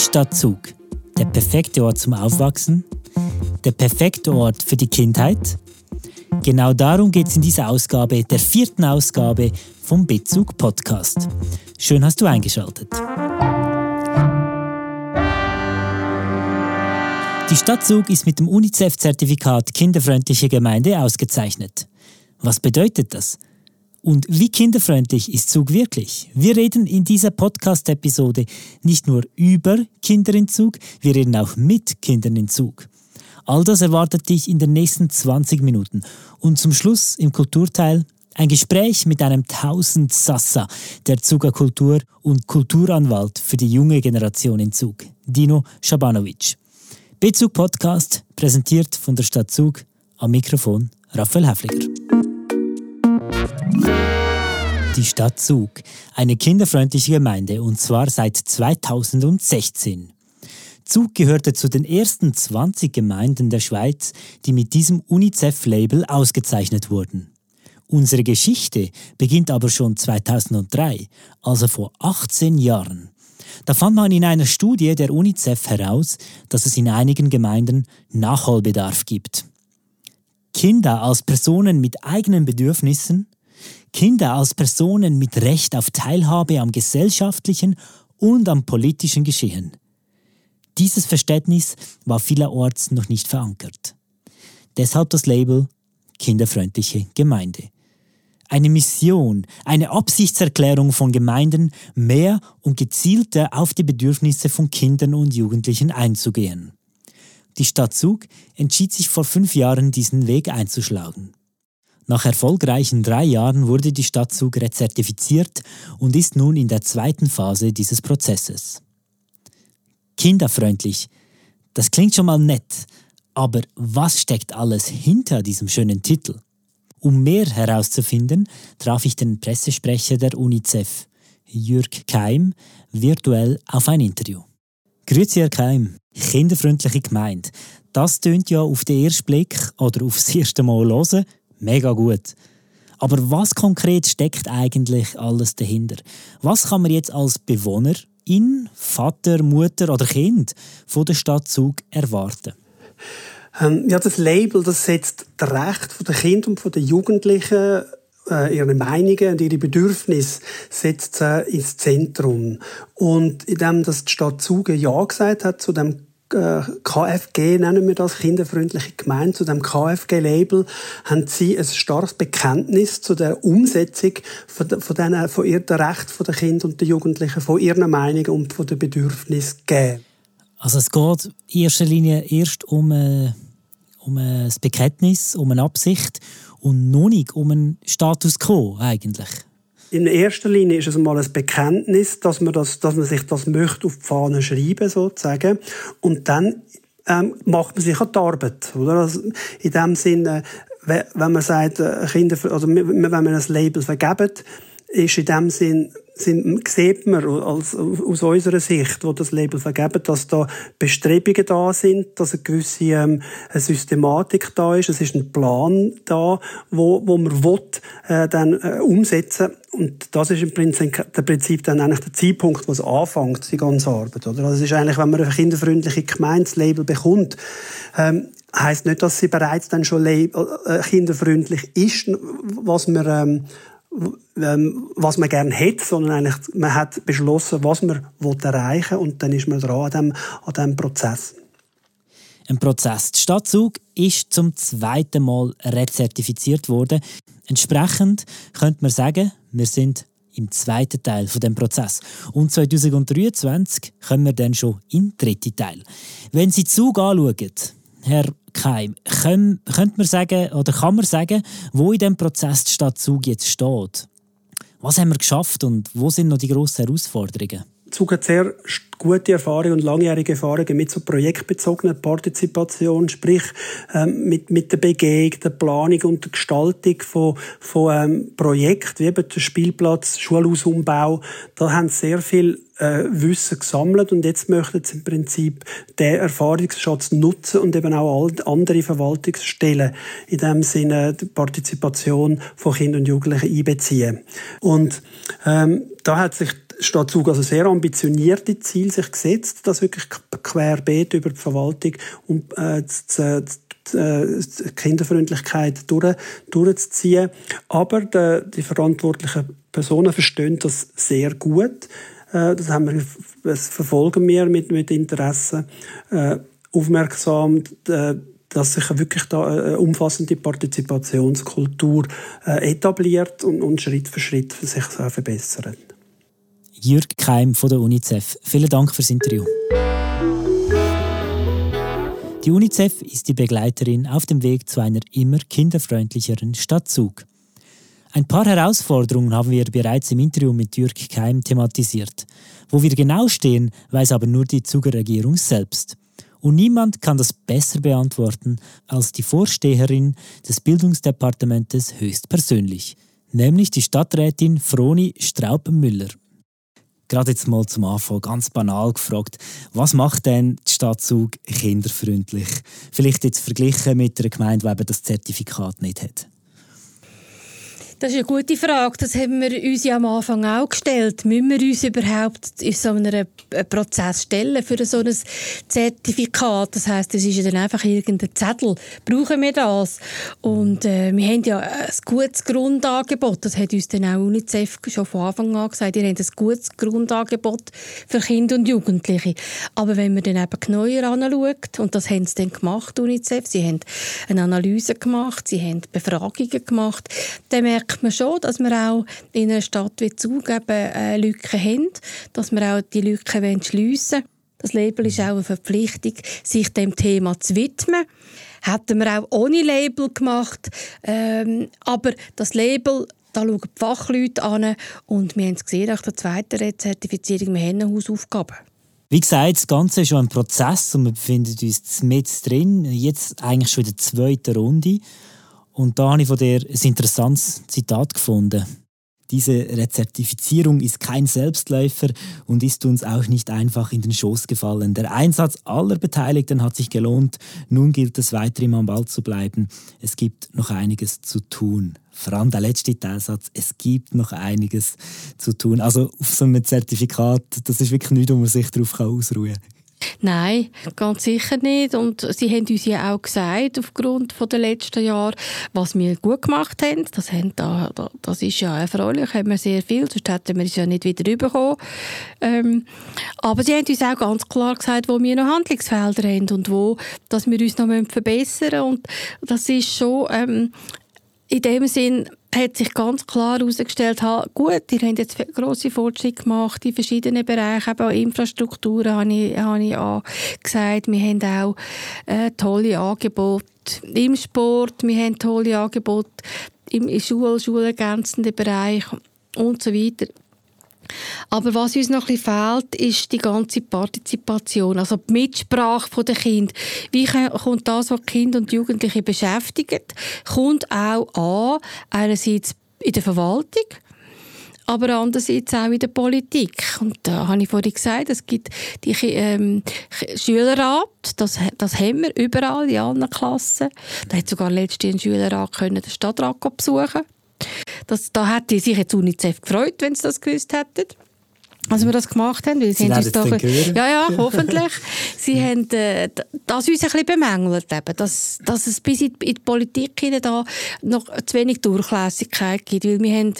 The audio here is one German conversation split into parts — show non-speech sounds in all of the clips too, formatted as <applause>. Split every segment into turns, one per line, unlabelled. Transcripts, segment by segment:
Stadt Zug. Der perfekte Ort zum Aufwachsen. Der perfekte Ort für die Kindheit. Genau darum geht es in dieser Ausgabe, der vierten Ausgabe vom Bezug Podcast. Schön hast du eingeschaltet. Die Stadt Zug ist mit dem UNICEF-Zertifikat Kinderfreundliche Gemeinde ausgezeichnet. Was bedeutet das? Und wie kinderfreundlich ist Zug wirklich? Wir reden in dieser Podcast-Episode nicht nur über Kinder in Zug, wir reden auch mit Kindern in Zug. All das erwartet dich in den nächsten 20 Minuten. Und zum Schluss im Kulturteil ein Gespräch mit einem Tausend Sassa der Zuger Kultur und Kulturanwalt für die junge Generation in Zug, Dino Schabanovic. Bezug Podcast, präsentiert von der Stadt Zug, am Mikrofon Raphael Häfliger. Die Stadt Zug, eine kinderfreundliche Gemeinde und zwar seit 2016. Zug gehörte zu den ersten 20 Gemeinden der Schweiz, die mit diesem UNICEF-Label ausgezeichnet wurden. Unsere Geschichte beginnt aber schon 2003, also vor 18 Jahren. Da fand man in einer Studie der UNICEF heraus, dass es in einigen Gemeinden Nachholbedarf gibt. Kinder als Personen mit eigenen Bedürfnissen, Kinder als Personen mit Recht auf Teilhabe am gesellschaftlichen und am politischen Geschehen. Dieses Verständnis war vielerorts noch nicht verankert. Deshalb das Label Kinderfreundliche Gemeinde. Eine Mission, eine Absichtserklärung von Gemeinden, mehr und gezielter auf die Bedürfnisse von Kindern und Jugendlichen einzugehen. Die Stadt Zug entschied sich vor fünf Jahren, diesen Weg einzuschlagen. Nach erfolgreichen drei Jahren wurde die Stadt Zug rezertifiziert und ist nun in der zweiten Phase dieses Prozesses. Kinderfreundlich. Das klingt schon mal nett, aber was steckt alles hinter diesem schönen Titel? Um mehr herauszufinden, traf ich den Pressesprecher der UNICEF, Jürg Keim, virtuell auf ein Interview. Grüezi, Herr Keim. Kinderfreundliche Gemeinde. Das tönt ja auf den ersten Blick oder aufs erste Mal hören mega gut. Aber was konkret steckt eigentlich alles dahinter? Was kann man jetzt als Bewohner, in Vater, Mutter oder Kind von der Stadt Zug erwarten?
Ähm, ja, das Label, das setzt das Recht der Kinder und der Jugendlichen äh, ihre Meinungen und ihre Bedürfnisse setzt äh, ins Zentrum. Und indem das die Stadt Zug ja gesagt hat zu dem KFG, nennen wir das, kinderfreundliche Gemeinde, zu dem KFG-Label, haben sie ein starkes Bekenntnis zu der Umsetzung von, von, den, von ihren Rechten der Kinder und der Jugendlichen, von ihren Meinungen und von den Bedürfnissen gegeben.
Also es geht in erster Linie erst um, äh, um ein Bekenntnis, um eine Absicht und noch nicht um einen Status quo eigentlich.
In erster Linie ist es mal ein Bekenntnis, dass man, das, dass man sich das möchte auf die Fahne schreiben sozusagen. Und dann ähm, macht man sich an die Arbeit. Oder? Also in dem Sinne, wenn man sagt, äh, Kinder, also wenn man ein Label vergibt, ist in dem Sinn sind, sieht man als, aus unserer Sicht, wo das Label vergeben, dass da Bestrebungen da sind, dass eine gewisse ähm, eine Systematik da ist, es ist ein Plan da, wo, wo man will, äh, dann äh, umsetzen und das ist im Prinzip, der Prinzip dann eigentlich der Zeitpunkt, wo es anfängt, die ganze Arbeit. Oder? Also es ist eigentlich, wenn man ein kinderfreundliche Gemeinslabel bekommt, ähm, heißt nicht, dass sie bereits dann schon äh, kinderfreundlich ist, was man ähm, was man gerne hätte, sondern eigentlich, man hat beschlossen, was man erreichen will und dann ist man dran an diesem, an diesem Prozess.
Ein Prozess. Die Stadtzug ist zum zweiten Mal rezertifiziert worden. Entsprechend könnte man sagen, wir sind im zweiten Teil von dem Prozess. Und 2023 kommen wir dann schon im dritten Teil. Wenn Sie Zug anschauen, Herr Keim, können, könnte man sagen, oder kann man sagen, wo in dem Prozess die Stadt Zug jetzt steht? Was haben wir geschafft und wo sind noch die grossen Herausforderungen?
Zug hat sehr gute Erfahrungen und langjährige Erfahrungen mit so projektbezogener Partizipation, sprich ähm, mit, mit der Begehung, der Planung und der Gestaltung von, von ähm, Projekten, wie eben der Spielplatz, Schulhausumbau. Da haben sie sehr viel äh, Wissen gesammelt und jetzt möchten sie im Prinzip den Erfahrungsschatz nutzen und eben auch andere Verwaltungsstellen in dem Sinne die Partizipation von Kindern und Jugendlichen einbeziehen. Und ähm, da hat sich Stadtzug also sehr ambitionierte Ziele sich gesetzt, das wirklich querbeet über die Verwaltung um äh, zu, die Kinderfreundlichkeit durch, durchzuziehen. Aber die, die verantwortlichen Personen verstehen das sehr gut. Äh, das, haben wir, das verfolgen wir mit, mit Interesse äh, aufmerksam, äh, dass sich wirklich da eine umfassende Partizipationskultur etabliert und, und Schritt für Schritt sich verbessert.
Jürg Keim von der UNICEF, vielen Dank fürs Interview. Die UNICEF ist die Begleiterin auf dem Weg zu einer immer kinderfreundlicheren Stadt Zug. Ein paar Herausforderungen haben wir bereits im Interview mit Jürg Keim thematisiert. Wo wir genau stehen, weiß aber nur die Zuger Regierung selbst. Und niemand kann das besser beantworten als die Vorsteherin des Bildungsdepartementes höchstpersönlich, nämlich die Stadträtin Froni Straub-Müller. Gerade jetzt mal zum Anfang ganz banal gefragt, was macht denn die Stadt Zug kinderfreundlich? Vielleicht jetzt verglichen mit einer Gemeinde, die eben das Zertifikat nicht hat.
Das ist eine gute Frage. Das haben wir uns ja am Anfang auch gestellt. Müssen wir uns überhaupt in so einem Prozess stellen für so ein Zertifikat? Das heißt, es ist ja dann einfach irgendein Zettel. Brauchen wir das? Und äh, wir haben ja ein gutes Grundangebot. Das hat uns dann auch UNICEF schon von Anfang an gesagt. Ihr habt ein gutes Grundangebot für Kinder und Jugendliche. Aber wenn man dann eben genauer anschaut, und das haben sie dann gemacht, UNICEF, sie haben eine Analyse gemacht, sie haben Befragungen gemacht, dann merkt merkt man schon, dass wir auch in einer Stadt wie Zug eben äh, Lücken haben, dass wir auch die Lücken schliessen wollen. Das Label ist auch eine Verpflichtung, sich dem Thema zu widmen. Hätten wir auch ohne Label gemacht. Ähm, aber das Label, da schauen die Fachleute an und wir haben es gesehen, nach der zweiten Rezertifizierung, wir haben eine Hausaufgabe.
Wie gesagt, das Ganze ist schon ein Prozess und wir befinden uns mit drin. Jetzt eigentlich schon in der zweiten Runde. Und da habe ich von dir ein interessantes Zitat gefunden. Diese Rezertifizierung ist kein Selbstläufer und ist uns auch nicht einfach in den Schoß gefallen. Der Einsatz aller Beteiligten hat sich gelohnt. Nun gilt es weiter im am Ball zu bleiben. Es gibt noch einiges zu tun. Vor allem der letzte Teilsatz, es gibt noch einiges zu tun. Also auf so einem Zertifikat, das ist wirklich nichts, wo man sich darauf ausruhen kann.
Nein, ganz sicher nicht. Und sie haben uns ja auch gesagt, aufgrund der letzten Jahre, was wir gut gemacht haben. Das, haben da, das ist ja erfreulich, haben wir sehr viel, sonst hätten wir es ja nicht wieder bekommen. Ähm, aber sie haben uns auch ganz klar gesagt, wo wir noch Handlungsfelder haben und wo dass wir uns noch verbessern müssen. Und das ist schon ähm, in dem Sinn hat sich ganz klar herausgestellt, gut, ihr habt jetzt grosse Fortschritte gemacht in verschiedenen Bereichen, eben auch Infrastrukturen habe ich, habe ich auch gesagt. Wir haben auch äh, tolle Angebote im Sport, wir haben tolle Angebote im Schul schulergänzenden Bereich und so weiter. Aber was uns noch ein fehlt, ist die ganze Partizipation, also die Mitsprache der Kind. Wie kommt das, was Kinder und Jugendliche beschäftigt, kommt auch an, einerseits in der Verwaltung, aber andererseits auch in der Politik. Und da habe ich vorhin gesagt, es gibt die ähm, Schülerrat, das, das haben wir überall in allen Klassen. Da hat sogar letztens ein Schülerrat können den Stadtrat besuchen das, da hätte sich jetzt UNICEF gefreut, wenn sie das gewusst hätten. Als wir das gemacht haben, weil sie, sie haben uns da, ja, ja, hoffentlich. <laughs> sie haben äh, das uns ein bisschen bemängelt, eben, dass, dass es bis in die, in die Politik da noch zu wenig Durchlässigkeit gibt, weil wir haben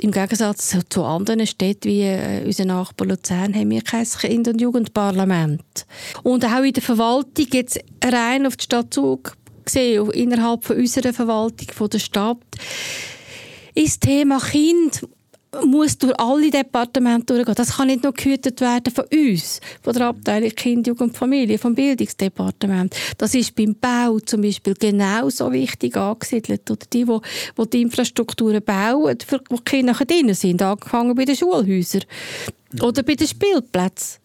im Gegensatz zu, zu anderen Städten wie äh, unser Nachbar Luzern haben wir kein Kinder- und Jugendparlament. Und auch in der Verwaltung jetzt rein auf die Stadt Zug gesehen, innerhalb von unserer Verwaltung von der Stadt ist das Thema Kind muss durch alle Departemente durchgehen. Das kann nicht nur gehütet werden von uns, von der Abteilung Kind, Jugend, Familie, vom Bildungsdepartement. Das ist beim Bau zum Beispiel genauso wichtig angesiedelt. Oder die, die, die die Infrastrukturen bauen, für die Kinder drin sind, angefangen bei den Schulhäusern oder bei den Spielplätzen.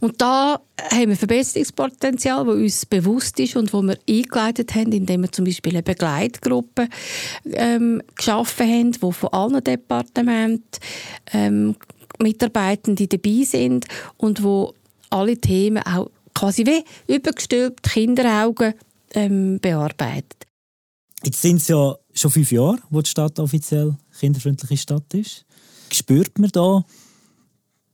Und da haben wir Verbesserungspotenzial, das uns bewusst ist und wo wir eingeleitet haben, indem wir zum Beispiel eine Begleitgruppe ähm, geschaffen haben, wo von allen Departementen ähm, Mitarbeitende dabei sind und wo alle Themen auch quasi wie übergestülpt Kinderaugen ähm, bearbeitet.
Jetzt sind es ja schon fünf Jahre, wo die Stadt offiziell kinderfreundliche Stadt ist. Spürt man da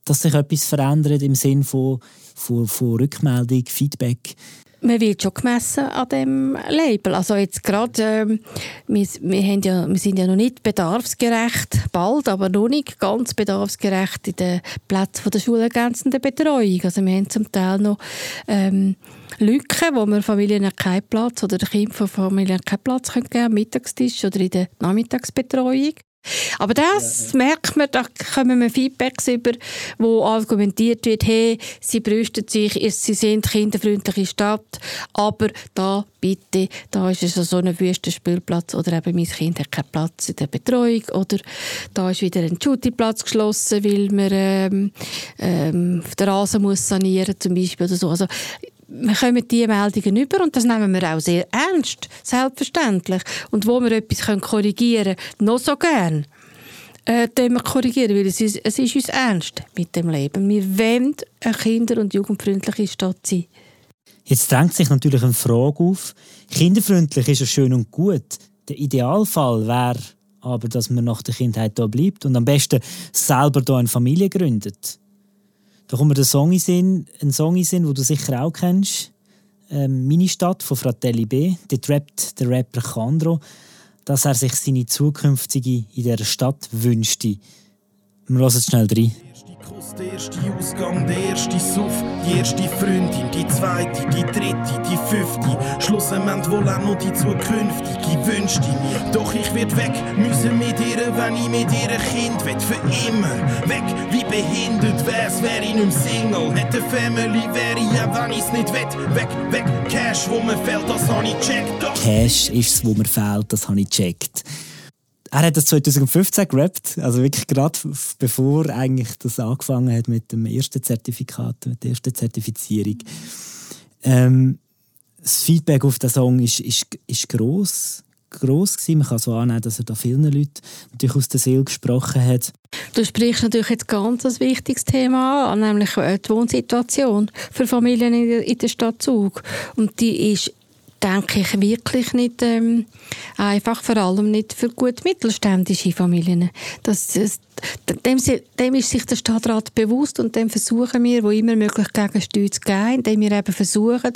dass sich etwas verändert im Sinne von, von, von Rückmeldung, Feedback?
man wird schon gemessen an dem Label. Also jetzt gerade, ähm, wir, wir, ja, wir sind ja noch nicht bedarfsgerecht, bald, aber noch nicht ganz bedarfsgerecht in den Plätzen der schulergänzenden Betreuung. Also wir haben zum Teil noch ähm, Lücken, wo wir Familien keinen Platz oder Kinder von Familien keinen Platz können geben, am Mittagstisch oder in der Nachmittagsbetreuung. Aber das ja, ja. merkt man, da kommen wir Feedbacks über, wo argumentiert wird, hey, sie brüsten sich, sie sind eine kinderfreundliche Stadt, aber da bitte, da ist es so ein wüster Spielplatz oder eben mein Kind hat keinen Platz in der Betreuung oder da ist wieder ein Shootingplatz geschlossen, weil man ähm, ähm, den Rasen muss sanieren zum Beispiel oder so. Also wir kommen diese Meldungen über und das nehmen wir auch sehr ernst, selbstverständlich. Und wo wir etwas korrigieren können, noch so gern, äh, wir korrigieren, weil es ist, es ist uns ernst mit dem Leben. Wir wollen eine kinder- und jugendfreundliche Stadt sein.
Jetzt drängt sich natürlich eine Frage auf. Kinderfreundlich ist ja schön und gut. Der Idealfall wäre aber, dass man nach der Kindheit hier bleibt und am besten selber hier eine Familie gründet. Da kommt mir der Song in Sinn, ein Song in Sinn, den du sicher auch kennst. Ähm, Meine Stadt von Fratelli B. Dort rappt der Rapper Chandro, dass er sich seine zukünftige in dieser Stadt wünschte. Wir hören schnell rein. Kuss, der erste Ausgang, der erste Suff, die erste Freundin, die zweite, die dritte, die fünfte. Schlussendlich wohl auch noch die zukünftige, wünschte mir. Doch ich werd weg müssen mit ihr, wenn ich mit ihr Kind will, für immer. Weg, wie behindert wär's, wär ich nicht Single. Hätte Family, wär ich auch, wenn ich's nicht will. Weg, weg, Cash, wo mir fehlt, das hab ich checkt. Cash ist's, wo mir fehlt, das hab ich checkt er hat das 2015 gerappt, also wirklich gerade bevor eigentlich das angefangen hat mit dem ersten Zertifikat, mit der ersten Zertifizierung. Ähm, das Feedback auf den Song ist, ist, ist gross, gross gewesen. Man kann so annehmen, dass er da vielen Leuten natürlich aus der Seele gesprochen hat.
Du sprichst natürlich jetzt ganz ein wichtiges Thema an, nämlich die Wohnsituation für Familien in der Stadt Zug. Und die ist denke ich, wirklich nicht ähm, einfach, vor allem nicht für gut mittelständische Familien. Das, das, dem, dem, ist sich der Stadtrat bewusst und dem versuchen wir, wo immer möglich Gegensteuer zu geben, indem wir eben versuchen,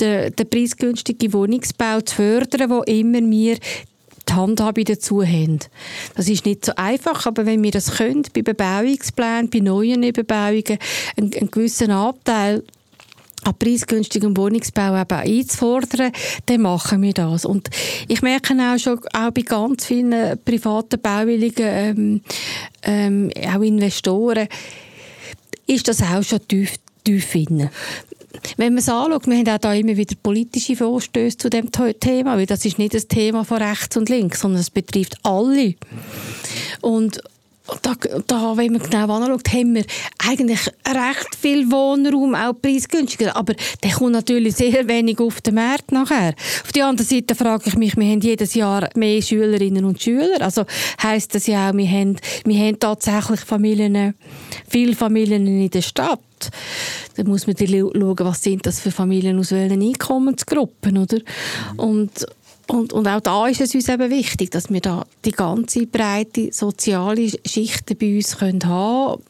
den, den preisgünstigen Wohnungsbau zu fördern, wo immer wir die Handhabe dazu haben. Das ist nicht so einfach, aber wenn wir das können, bei Bebauungsplänen, bei neuen Bebauungen, einen, einen gewissen Anteil an preisgünstigem Wohnungsbau eben einzufordern, dann machen wir das. Und ich merke auch schon, auch bei ganz vielen privaten Bauwilligen, ähm, ähm, auch Investoren, ist das auch schon tief, tief drin. Wenn man es anschaut, wir haben auch da immer wieder politische Vorstöße zu dem Thema, weil das ist nicht das Thema von rechts und links, sondern es betrifft alle. Und da, da, wenn man genau anschaut, haben wir eigentlich recht viel Wohnraum, auch preisgünstiger. Aber der kommt natürlich sehr wenig auf den Markt nachher. Auf der anderen Seite frage ich mich, wir haben jedes Jahr mehr Schülerinnen und Schüler. Also heisst das ja auch, wir haben, wir haben tatsächlich Familien, viele Familien in der Stadt. Da muss man schauen, was sind das für Familien aus welchen Einkommensgruppen, oder? Und, und, und auch da ist es uns eben wichtig, dass wir da die ganze breite soziale Schichten bei uns können haben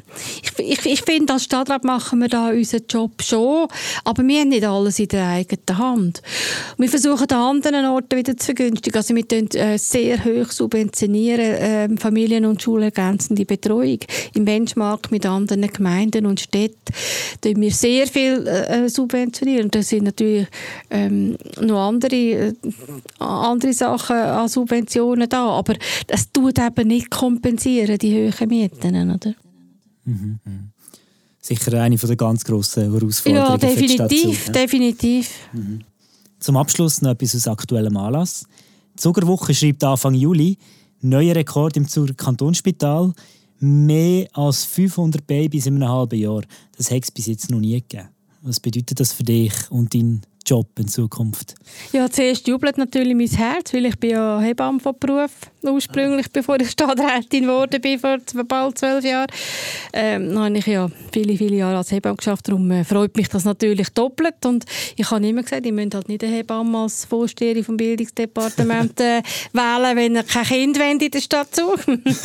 Ich, ich, ich finde, als Stadtrat machen wir da unseren Job schon, aber wir haben nicht alles in der eigenen Hand. Wir versuchen an anderen Orten wieder zu vergünstigen. Also wir tun, äh, sehr hoch subventionieren äh, Familien- und schulergänzende Betreuung. Im Benchmark mit anderen Gemeinden und Städten tun wir sehr viel äh, subventionieren. Das sind natürlich ähm, noch andere äh, andere Sachen an Subventionen da, aber das tut eben nicht kompensieren, die hohen Mieten, oder?
Mhm. Sicher eine der ganz grossen Herausforderungen
ja, definitiv, für die definitiv.
Mhm. Zum Abschluss noch etwas aus aktuellem Anlass. Die Zuckerwoche schreibt Anfang Juli, neuer Rekord im Zuger Kantonsspital, mehr als 500 Babys in einem halben Jahr. Das hat es bis jetzt noch nie gegeben. Was bedeutet das für dich und deinen Job in Zukunft?
Ja, zuerst jubelt natürlich mein Herz, weil ich bin ja Hebamme von Beruf ursprünglich, bevor ich Stadträtin geworden bin, vor bald zwölf Jahren. Ähm, dann habe ich ja viele, viele Jahre als Hebamme geschafft, darum äh, freut mich das natürlich doppelt und ich habe immer gesagt, ich müsst halt nicht eine Hebamme als Vorsteherin vom Bildungsdepartement äh, <laughs> wählen, wenn ihr kein Kind wollt in der Stadt Zug.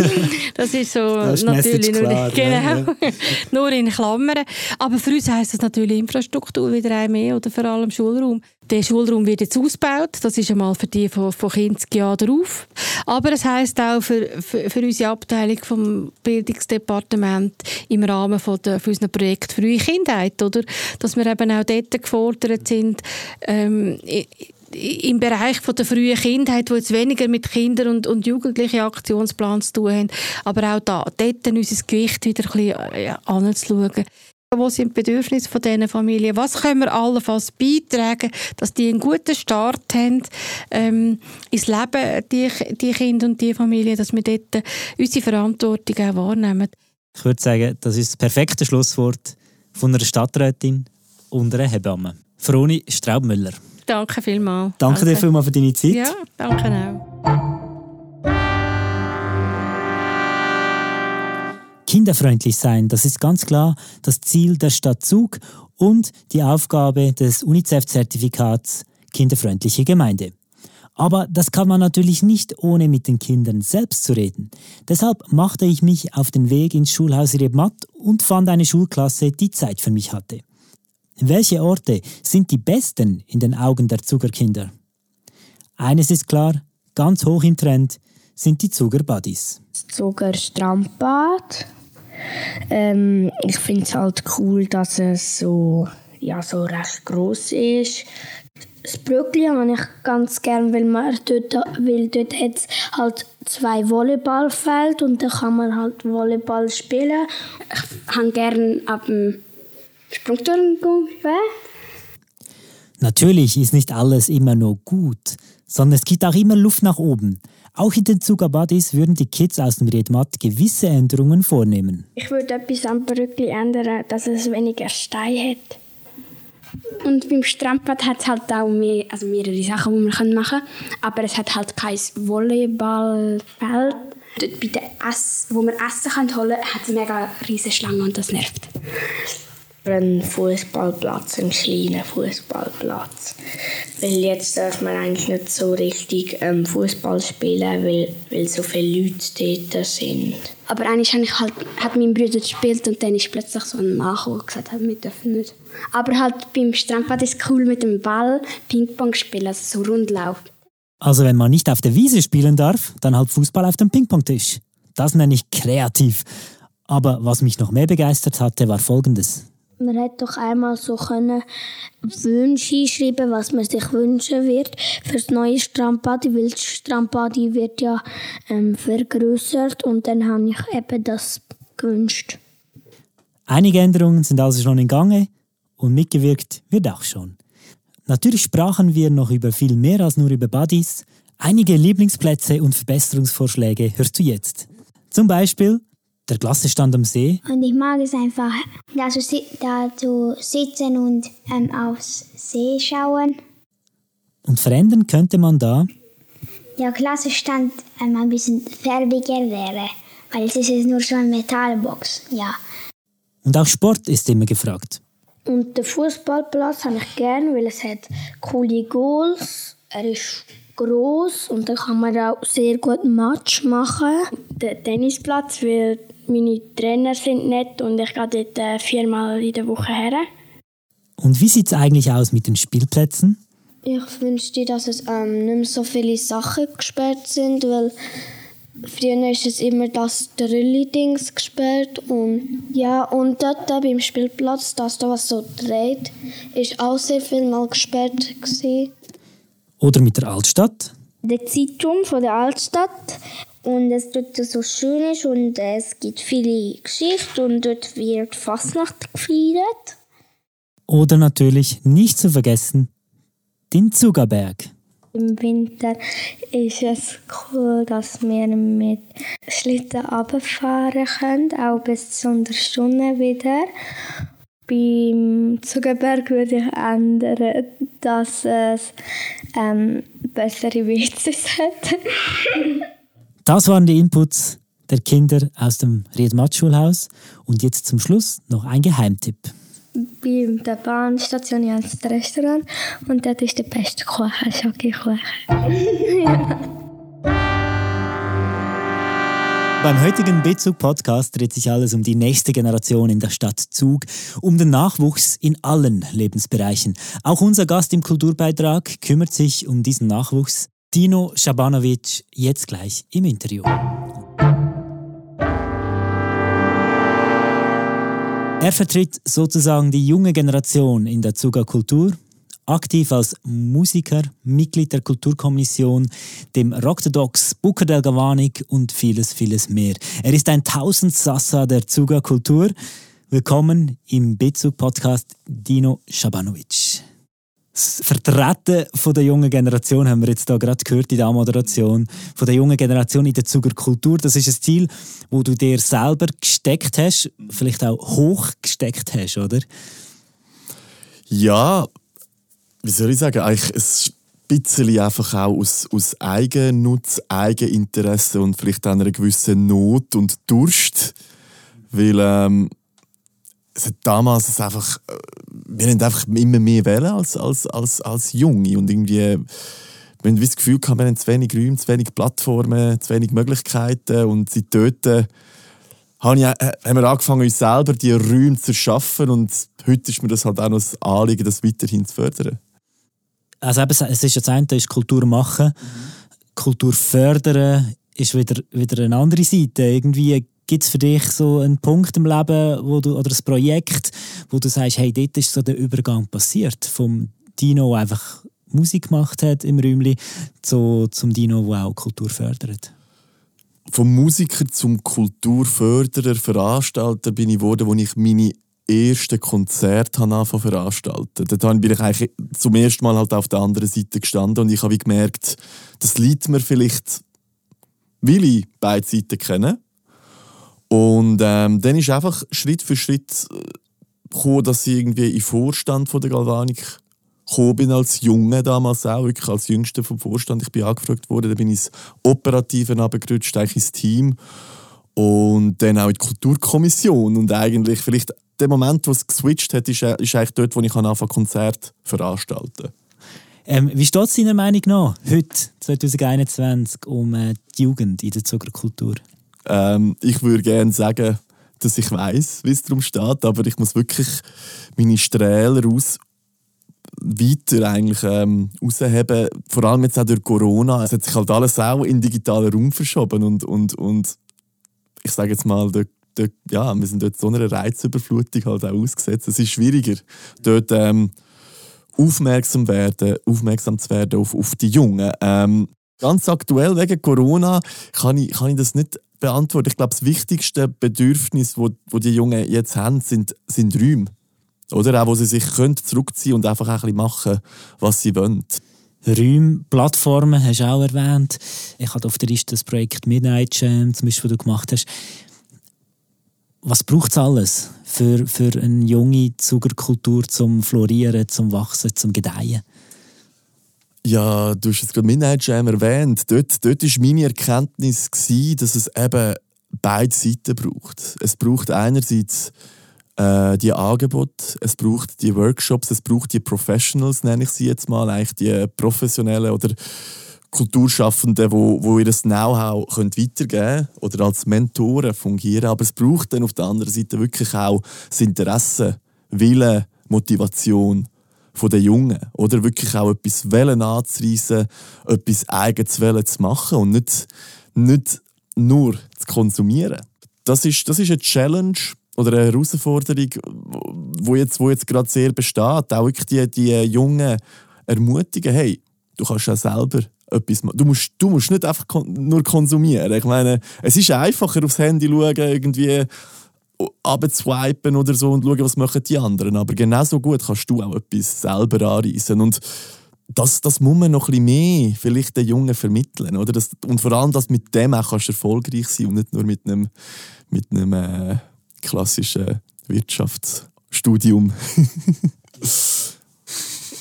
<laughs> das ist so
das ist
natürlich nur,
klar, <laughs>
genau,
ja.
nur in Klammern. Aber für uns heisst das natürlich Infrastruktur wieder ein mehr oder vor allem Schulraum. Der Schulraum wird jetzt ausgebaut. Das ist einmal für die von, von Kindsjahr drauf. Aber es heisst auch für, für, für, unsere Abteilung vom Bildungsdepartement im Rahmen von, der, von unserem Projekt Frühe Kindheit, oder? Dass wir eben auch dort gefordert sind, ähm, im Bereich von der frühen Kindheit, wo jetzt weniger mit Kindern und, und Jugendlichen Aktionsplan zu tun haben, aber auch da, dort unser Gewicht wieder ein bisschen äh, anzuschauen. Wo sind die Bedürfnisse von diesen Familien? Was können wir allenfalls beitragen, dass die einen guten Start haben ähm, ins Leben, die, die Kinder und die Familien, dass wir dort unsere Verantwortung auch wahrnehmen?
Ich würde sagen, das ist das perfekte Schlusswort von einer Stadträtin und einer Hebamme. Froni Straubmüller.
Danke vielmals.
Danke, danke. dir vielmals für deine Zeit.
Ja, danke auch.
Kinderfreundlich sein. Das ist ganz klar das Ziel der Stadt Zug und die Aufgabe des UNICEF-Zertifikats Kinderfreundliche Gemeinde. Aber das kann man natürlich nicht, ohne mit den Kindern selbst zu reden. Deshalb machte ich mich auf den Weg ins Schulhaus Rebmatt und fand eine Schulklasse, die Zeit für mich hatte. Welche Orte sind die besten in den Augen der Zugerkinder? Eines ist klar, ganz hoch im Trend sind die Zuger Buddies.
Das Zuger Strandbad, ähm, ich finde es halt cool, dass es so, ja, so recht groß ist. Das Brückli habe ich ganz gern, weil man dort, weil dort hat halt zwei Volleyballfelder und da kann man halt Volleyball spielen. Ich habe gerne ab dem Sprungturm
Natürlich ist nicht alles immer nur gut, sondern es gibt auch immer Luft nach oben. Auch in den Zugabadis würden die Kids aus dem Redmatt gewisse Änderungen vornehmen.
Ich würde etwas am Brückli ändern, dass es weniger Steine hat. Und beim Strandbad hat es halt auch mehr, also mehrere Sachen, die man machen kann. Aber es hat halt kein Volleyballfeld. Dort bei der Ess, wo man Essen holen kann, hat es mega riesige Schlangen und das nervt einen Fußballplatz, einen kleinen Fußballplatz. Weil jetzt darf man eigentlich nicht so richtig ähm, Fußball spielen, weil, weil so viele Leute dort sind. Aber eigentlich habe ich halt, hat mein Bruder gespielt und dann ist plötzlich so ein Nachbar gesagt, wir dürfen nicht. Aber halt beim Strandbad ist es cool mit dem Ball Ping-Pong spielen, also so Rundlauf.
Also wenn man nicht auf der Wiese spielen darf, dann halt Fußball auf dem Ping-Pong-Tisch. Das nenne ich kreativ. Aber was mich noch mehr begeistert hatte, war folgendes.
Man hätte doch einmal so können Wünsche schreiben, was man sich wünschen wird für das neue Strandbadi, weil das Strandbadi wird ja ähm, vergrößert und dann habe ich eben das gewünscht.
Einige Änderungen sind also schon in Gange und mitgewirkt wird auch schon. Natürlich sprachen wir noch über viel mehr als nur über Buddies. Einige Lieblingsplätze und Verbesserungsvorschläge hörst du jetzt. Zum Beispiel der Klassenstand am See.
Und ich mag es einfach, da zu, da zu sitzen und ähm, aufs See schauen.
Und verändern könnte man da?
Ja, Klassenstand ähm, ein bisschen fertiger wäre, weil es ist nur so eine Metallbox, ja.
Und auch Sport ist immer gefragt.
Und den Fußballplatz habe ich gern, weil es hat coole Goals. Er ist groß und da kann man auch sehr gut Match machen. Der Tennisplatz, weil meine Trainer sind nett und ich gehe dort äh, viermal in der Woche her.
Und wie sieht es eigentlich aus mit den Spielplätzen?
Ich wünschte, dass es ähm, nicht mehr so viele Sachen gesperrt sind, weil früher ist es immer das Drilli-Dings gesperrt und ja, und dort beim Spielplatz, das da was so dreht, ist auch sehr viel mal gesperrt gewesen.
Oder mit der Altstadt?
Der Zeitraum von der Altstadt und es dort so schön ist und es gibt viele Geschichten und dort wird Fastnacht gefeiert.
Oder natürlich nicht zu vergessen, den Zugerberg.
Im Winter ist es cool, dass wir mit Schlitten runterfahren können, auch bis zu der Stunde wieder. Beim Zuckerberg würde ich ändern, dass es ähm, bessere WCs <laughs> hat.
Das waren die Inputs der Kinder aus dem Riedmatt-Schulhaus. Und jetzt zum Schluss noch ein Geheimtipp.
Bei der Bahnstation ist ein Restaurant und dort ist der beste Kuchen, Schokokuchen. <laughs> ja.
Beim heutigen Bezug-Podcast dreht sich alles um die nächste Generation in der Stadt Zug, um den Nachwuchs in allen Lebensbereichen. Auch unser Gast im Kulturbeitrag kümmert sich um diesen Nachwuchs. Dino Schabanovic jetzt gleich im Interview. Er vertritt sozusagen die junge Generation in der Zuger Kultur aktiv als Musiker, Mitglied der Kulturkommission, dem Rock the Dogs, Booker del Gavanik und vieles, vieles mehr. Er ist ein Tausendsassa der Zuga Kultur. Willkommen im Bezug-Podcast Dino Schabanovic. Das Vertreten von der jungen Generation haben wir jetzt da gerade gehört in der Moderation. Von der jungen Generation in der Zuger Kultur. Das ist ein Ziel, wo du dir selber gesteckt hast, vielleicht auch hoch gesteckt hast, oder?
Ja, wie soll ich sagen, eigentlich ein bisschen einfach auch aus, aus Eigennutz, Eigeninteresse und vielleicht auch einer gewissen Not und Durst. Weil ähm, es hat damals es einfach, äh, wir haben einfach immer mehr wählen als, als, als, als Junge. Und irgendwie wir haben das Gefühl gehabt, wir haben zu wenig Räume, zu wenig Plattformen, zu wenig Möglichkeiten. Und sie töten haben, ja, äh, haben wir angefangen, uns selber diese Räume zu schaffen und heute ist mir das halt auch noch ein Anliegen, das weiterhin zu fördern.
Also eben, es ist das eine ist Kultur machen, mhm. Kultur fördern ist wieder, wieder eine andere Seite. Irgendwie gibt es für dich so einen Punkt im Leben wo du, oder ein Projekt, wo du sagst, hey, dort ist so der Übergang passiert, vom Dino, der einfach Musik gemacht hat im Räumli, zu, zum Dino, der auch Kultur fördert?
Vom Musiker zum Kulturförderer, Veranstalter bin ich geworden, wo ich meine erste Konzert habe veranstalten. Dort bin ich eigentlich zum ersten Mal halt auf der anderen Seite gestanden und ich habe gemerkt, das liegt mir vielleicht, weil ich beide Seiten kenne. Und ähm, dann ist einfach Schritt für Schritt äh, gekommen, dass ich irgendwie im Vorstand von der Galvanik gekommen bin als Junge damals auch, wirklich als Jüngster vom Vorstand. Ich bin angefragt worden, dann bin ich ins Operative runtergerutscht, eigentlich ins Team und dann auch in die Kulturkommission und eigentlich vielleicht der Moment, wo es geswitcht hat, ist, äh, ist eigentlich dort, wo ich anfangen Konzert veranstalten
ähm, Wie steht es deiner Meinung nach heute, 2021, um äh, die Jugend in der Zuckerkultur?
Ähm, ich würde gerne sagen, dass ich weiß, wie es darum steht, aber ich muss wirklich meine Strähler aus weiter eigentlich ähm, rausheben. Vor allem jetzt auch durch Corona. Es hat sich halt alles auch in digitalen Raum verschoben und, und, und ich sage jetzt mal, der dort, ja, wir sind dort so einer Reizüberflutung halt auch ausgesetzt. Es ist schwieriger, dort ähm, aufmerksam, werden, aufmerksam zu werden auf, auf die Jungen. Ähm, ganz aktuell wegen Corona kann ich, kann ich das nicht beantworten. Ich glaube, das wichtigste Bedürfnis, wo, wo die Jungen jetzt haben, sind, sind Räume. Oder auch, wo sie sich können zurückziehen und einfach ein bisschen machen, was sie wollen.
Räume, Plattformen hast du auch erwähnt. Ich hatte auf der Liste das Projekt Midnight Jam, zum Beispiel, das du gemacht hast was braucht es alles für, für eine junge Zuckerkultur zum Florieren, zum Wachsen, zum Gedeihen?
Ja, du hast jetzt gerade Midnight Jam erwähnt. Dort, dort war meine Erkenntnis, gewesen, dass es eben beide Seiten braucht. Es braucht einerseits äh, die Angebote, es braucht die Workshops, es braucht die Professionals, nenne ich sie jetzt mal, eigentlich die professionellen oder Kulturschaffenden, wo, wo ihr das Know-how weitergeben können oder als Mentoren fungieren. Aber es braucht dann auf der anderen Seite wirklich auch das Interesse, Wille, Motivation von den Jungen. Oder wirklich auch etwas Wellen anzureissen, etwas Eigenes Wellen zu machen und nicht, nicht nur zu konsumieren. Das ist, das ist eine Challenge oder eine Herausforderung, wo jetzt, wo jetzt gerade sehr besteht. Auch wirklich die, die Jungen ermutigen, hey, du kannst ja selber etwas Du musst, du musst nicht einfach nur konsumieren. Ich meine, es ist einfacher aufs Handy schauen, irgendwie abzwipen oder so und schauen, was machen die anderen. Aber genauso gut kannst du auch etwas selber anreißen. Und das, das muss man noch ein bisschen mehr vielleicht den Jungen vermitteln. Oder? Das, und vor allem, dass mit dem auch kannst erfolgreich sein und nicht nur mit einem, mit einem äh, klassischen Wirtschafts- Studium. <laughs>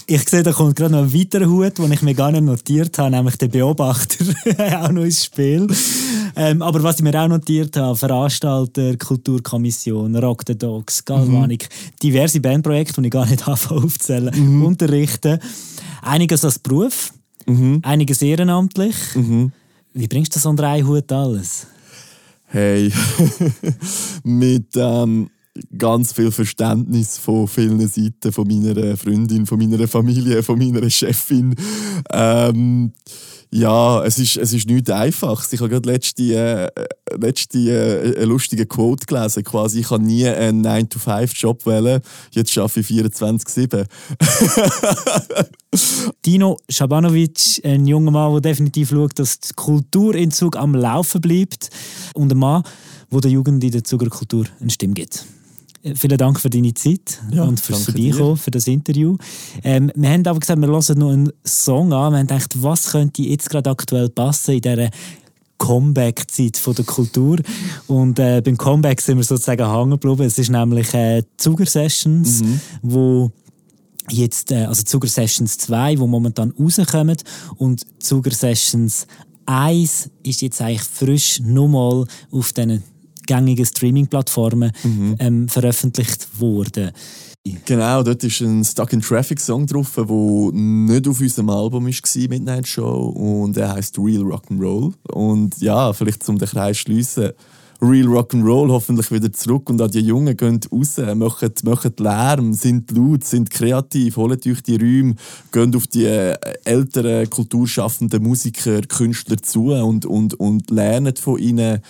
Ich sehe, da kommt gerade noch ein weiterer Hut, den ich mir gar nicht notiert habe, nämlich der Beobachter, <laughs> auch noch ins Spiel. Ähm, aber was ich mir auch notiert habe, Veranstalter, Kulturkommission, Rock the Dogs, Galvanik, mhm. diverse Bandprojekte, die ich gar nicht <laughs> aufzählen mhm. unterrichten. Einiges als Beruf, mhm. einiges ehrenamtlich. Mhm. Wie bringst du das unter einen Hut alles?
Hey, <laughs> mit ähm, ganz viel Verständnis von vielen Seiten, von meiner Freundin, von meiner Familie, von meiner Chefin. Ähm, ja, es ist, es ist nicht einfach. Ich habe gerade letzte, äh, letzte äh, einen lustigen Quote gelesen. Quasi, ich habe nie einen 9-to-5-Job wählen. Jetzt arbeite ich 24-7.
Dino Schabanovic, ein junger Mann, der definitiv schaut, dass der Kulturentzug am Laufen bleibt. Und ein Mann, der der Jugend in der Zuckerkultur eine Stimme gibt. Vielen Dank für deine Zeit ja, und fürs Vorbeikommen, für das Interview. Ähm, wir haben aber gesagt, wir hören noch einen Song an. Wir haben gedacht, was könnte jetzt gerade aktuell passen in dieser Comeback-Zeit der Kultur. Und äh, beim Comeback sind wir sozusagen hängen geblieben. Es ist nämlich äh, Zuger Sessions, mhm. wo jetzt, äh, also Zuger Sessions 2, wo momentan rauskommen und Zuger Sessions 1 ist jetzt eigentlich frisch nochmal auf diesen gängigen Streaming-Plattformen mhm. ähm, veröffentlicht worden.
Genau, dort ist ein Stuck in Traffic Song drauf, der nicht auf unserem Album war, Midnight Show. Und er heißt Real Rock'n'Roll. Und ja, vielleicht zum den Kreis schliessen. Real Rock'n'Roll hoffentlich wieder zurück und auch die Jungen gehen raus, machen, machen Lärm, sind laut, sind kreativ, holen euch die Räume, gehen auf die äh, älteren kulturschaffenden Musiker, Künstler zu und, und, und lernen von ihnen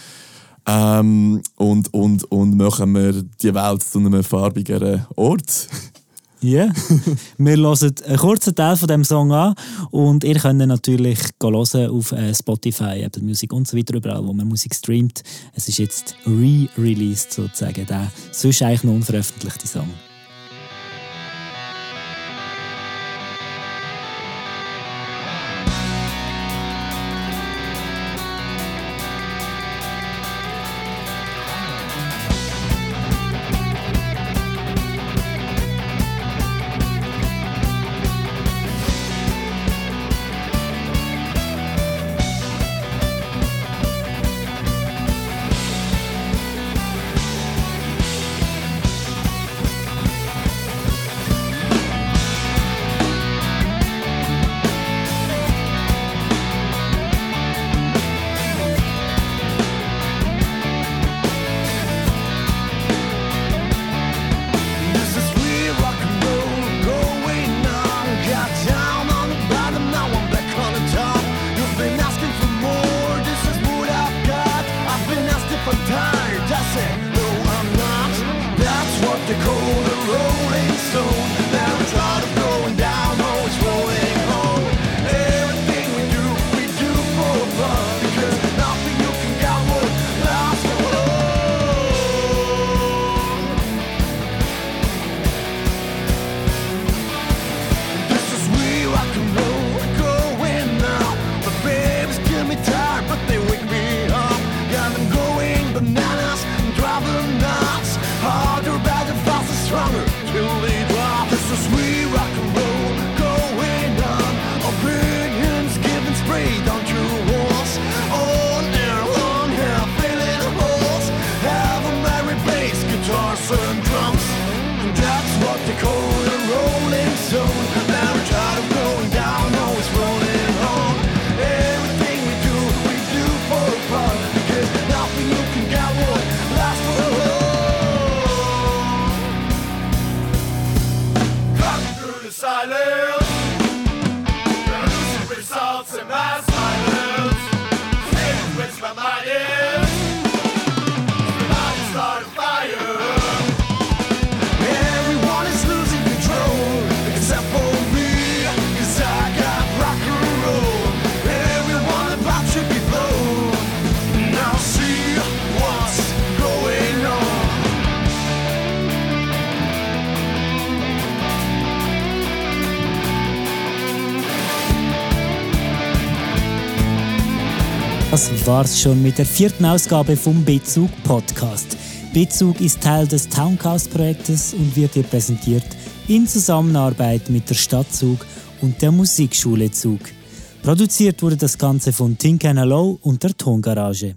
ähm, und, und, und machen wir die Welt zu einem farbigeren Ort.
Ja, yeah. <laughs> wir hören einen kurzen Teil von dem Song an und ihr könnt natürlich hören auf äh, Spotify, Apple Music und so weiter, überall, wo man Musik streamt. Es ist jetzt re-released sozusagen, der sonst eigentlich noch unveröffentlichte Song. Das war's schon mit der vierten Ausgabe vom Bezug Podcast. Bezug ist Teil des Towncast-Projektes und wird dir präsentiert in Zusammenarbeit mit der Stadtzug und der Musikschule Zug. Produziert wurde das Ganze von Think Hello und der Tongarage.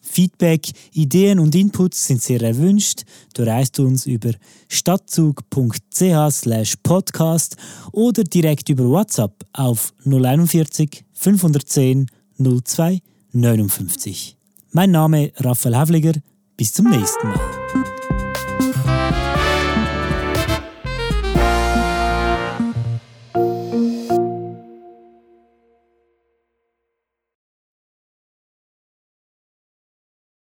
Feedback, Ideen und Inputs sind sehr erwünscht. Du erreichst uns über stadtzug.ch podcast oder direkt über WhatsApp auf 041 510 02 59. Mein Name Raphael Havliger. Bis zum nächsten Mal.